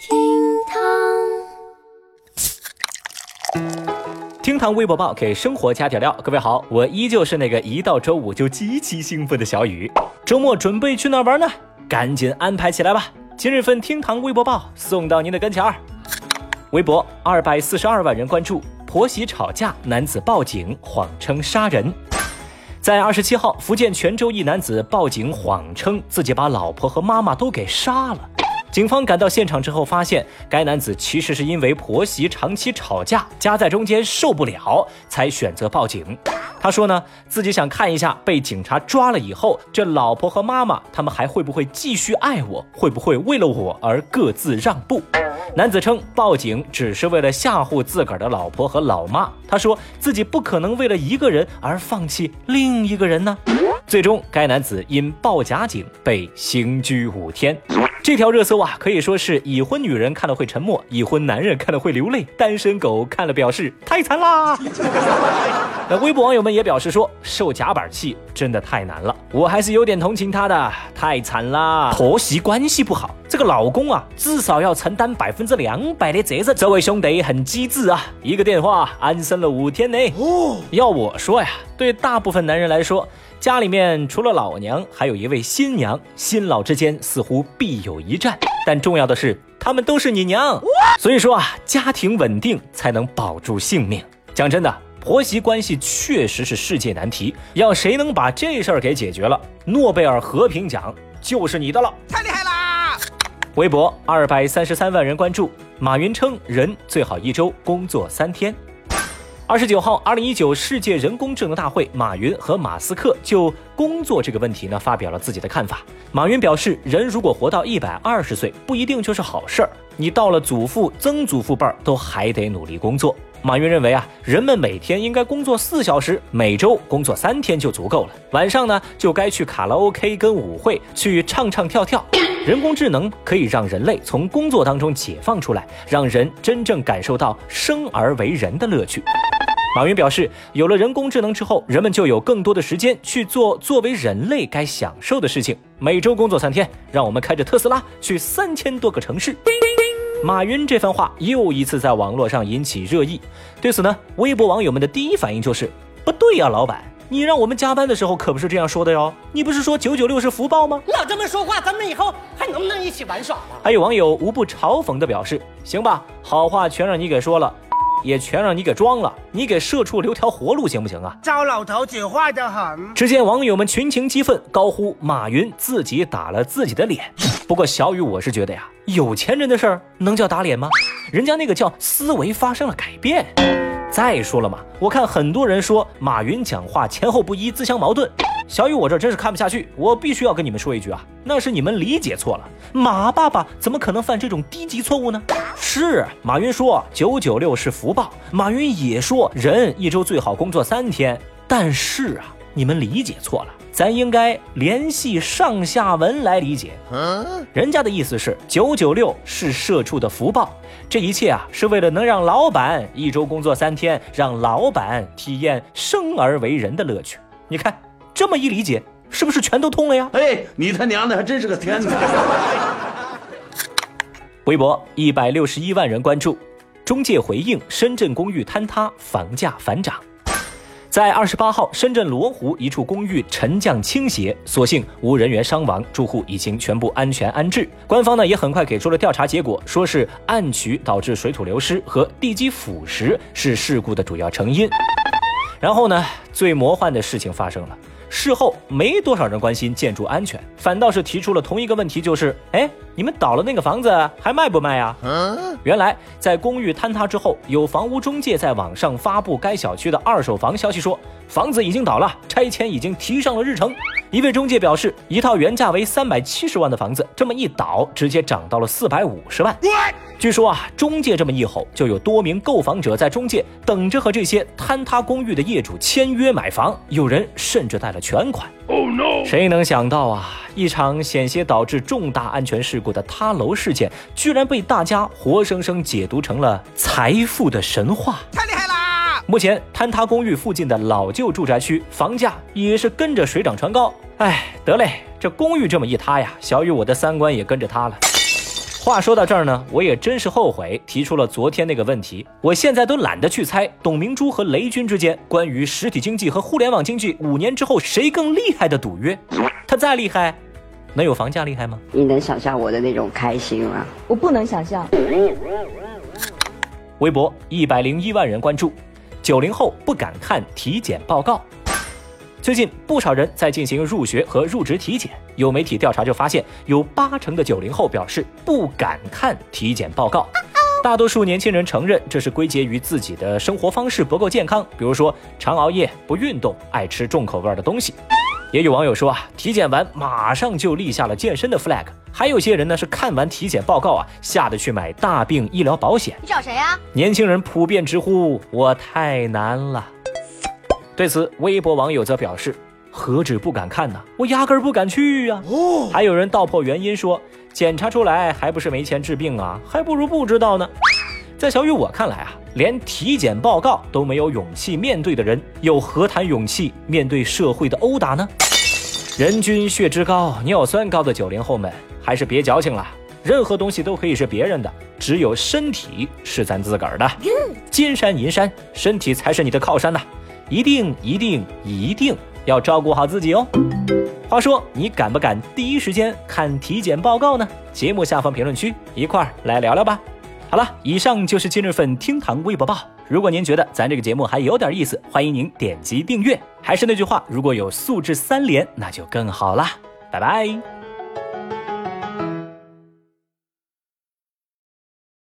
厅堂，厅堂微博报给生活加点料。各位好，我依旧是那个一到周五就极其兴奋的小雨。周末准备去哪玩呢？赶紧安排起来吧！今日份厅堂微博报送到您的跟前儿。微博二百四十二万人关注，婆媳吵架，男子报警谎称杀人。在二十七号，福建泉州一男子报警谎称自己把老婆和妈妈都给杀了。警方赶到现场之后，发现该男子其实是因为婆媳长期吵架，夹在中间受不了，才选择报警。他说呢，自己想看一下被警察抓了以后，这老婆和妈妈他们还会不会继续爱我，会不会为了我而各自让步。男子称报警只是为了吓唬自个儿的老婆和老妈。他说自己不可能为了一个人而放弃另一个人呢。最终，该男子因报假警被刑拘五天。这条热搜啊，可以说是已婚女人看了会沉默，已婚男人看了会流泪，单身狗看了表示太惨啦。那微博网友们也表示说，受夹板气真的太难了，我还是有点同情她的，太惨啦。婆媳关系不好，这个老公啊，至少要承担百分之两百的责任。这位兄弟很机智啊，一个电话安生了五天呢。哦，要我说呀，对大部分男人来说。家里面除了老娘，还有一位新娘，新老之间似乎必有一战。但重要的是，他们都是你娘，所以说啊，家庭稳定才能保住性命。讲真的，婆媳关系确实是世界难题，要谁能把这事儿给解决了，诺贝尔和平奖就是你的了，太厉害啦！微博二百三十三万人关注，马云称人最好一周工作三天。二十九号，二零一九世界人工智能大会，马云和马斯克就工作这个问题呢发表了自己的看法。马云表示，人如果活到一百二十岁，不一定就是好事儿。你到了祖父、曾祖父辈儿，都还得努力工作。马云认为啊，人们每天应该工作四小时，每周工作三天就足够了。晚上呢，就该去卡拉 OK 跟舞会去唱唱跳跳。人工智能可以让人类从工作当中解放出来，让人真正感受到生而为人的乐趣。马云表示，有了人工智能之后，人们就有更多的时间去做作为人类该享受的事情。每周工作三天，让我们开着特斯拉去三千多个城市。马云这番话又一次在网络上引起热议。对此呢，微博网友们的第一反应就是不对呀，老板，你让我们加班的时候可不是这样说的哟。你不是说九九六是福报吗？老这么说话，咱们以后还能不能一起玩耍了？还有网友无不嘲讽地表示：行吧，好话全让你给说了。也全让你给装了，你给社畜留条活路行不行啊？糟老头子坏得很。只见网友们群情激愤，高呼马云自己打了自己的脸。不过小雨，我是觉得呀，有钱人的事儿能叫打脸吗？人家那个叫思维发生了改变。再说了嘛，我看很多人说马云讲话前后不一，自相矛盾。小雨，我这真是看不下去，我必须要跟你们说一句啊，那是你们理解错了。马爸爸怎么可能犯这种低级错误呢？是马云说九九六是福报，马云也说人一周最好工作三天。但是啊，你们理解错了，咱应该联系上下文来理解。人家的意思是九九六是社畜的福报，这一切啊是为了能让老板一周工作三天，让老板体验生而为人的乐趣。你看。这么一理解，是不是全都通了呀？哎，你他娘的还真是个天才！微博一百六十一万人关注，中介回应深圳公寓坍塌，房价反涨。在二十八号，深圳罗湖一处公寓沉降倾斜，所幸无人员伤亡，住户已经全部安全安置。官方呢也很快给出了调查结果，说是暗渠导致水土流失和地基腐蚀是事故的主要成因。然后呢，最魔幻的事情发生了。事后没多少人关心建筑安全，反倒是提出了同一个问题，就是，哎，你们倒了那个房子还卖不卖呀？原来在公寓坍塌之后，有房屋中介在网上发布该小区的二手房消息，说房子已经倒了，拆迁已经提上了日程。一位中介表示，一套原价为三百七十万的房子，这么一倒，直接涨到了四百五十万。据说啊，中介这么一吼，就有多名购房者在中介等着和这些坍塌公寓的业主签约买房，有人甚至贷了全款。Oh no！谁能想到啊，一场险些导致重大安全事故的塌楼事件，居然被大家活生生解读成了财富的神话，太厉害啦！目前坍塌公寓附近的老旧住宅区房价也是跟着水涨船高。哎，得嘞，这公寓这么一塌呀，小雨我的三观也跟着塌了。话说到这儿呢，我也真是后悔提出了昨天那个问题。我现在都懒得去猜董明珠和雷军之间关于实体经济和互联网经济五年之后谁更厉害的赌约。他再厉害，能有房价厉害吗？你能想象我的那种开心吗？我不能想象。微博一百零一万人关注，九零后不敢看体检报告。最近不少人在进行入学和入职体检，有媒体调查就发现，有八成的九零后表示不敢看体检报告。大多数年轻人承认这是归结于自己的生活方式不够健康，比如说常熬夜、不运动、爱吃重口味的东西。也有网友说啊，体检完马上就立下了健身的 flag。还有些人呢是看完体检报告啊，吓得去买大病医疗保险。你找谁呀？年轻人普遍直呼我太难了。对此，微博网友则表示：“何止不敢看呢，我压根儿不敢去呀！”哦，还有人道破原因说：“检查出来还不是没钱治病啊，还不如不知道呢。”在小雨我看来啊，连体检报告都没有勇气面对的人，又何谈勇气面对社会的殴打呢？人均血脂高、尿酸高的九零后们，还是别矫情了。任何东西都可以是别人的，只有身体是咱自个儿的。金山银山，身体才是你的靠山呐！一定一定一定要照顾好自己哦。话说，你敢不敢第一时间看体检报告呢？节目下方评论区一块儿来聊聊吧。好了，以上就是今日份厅堂微博报。如果您觉得咱这个节目还有点意思，欢迎您点击订阅。还是那句话，如果有素质三连，那就更好啦。拜拜。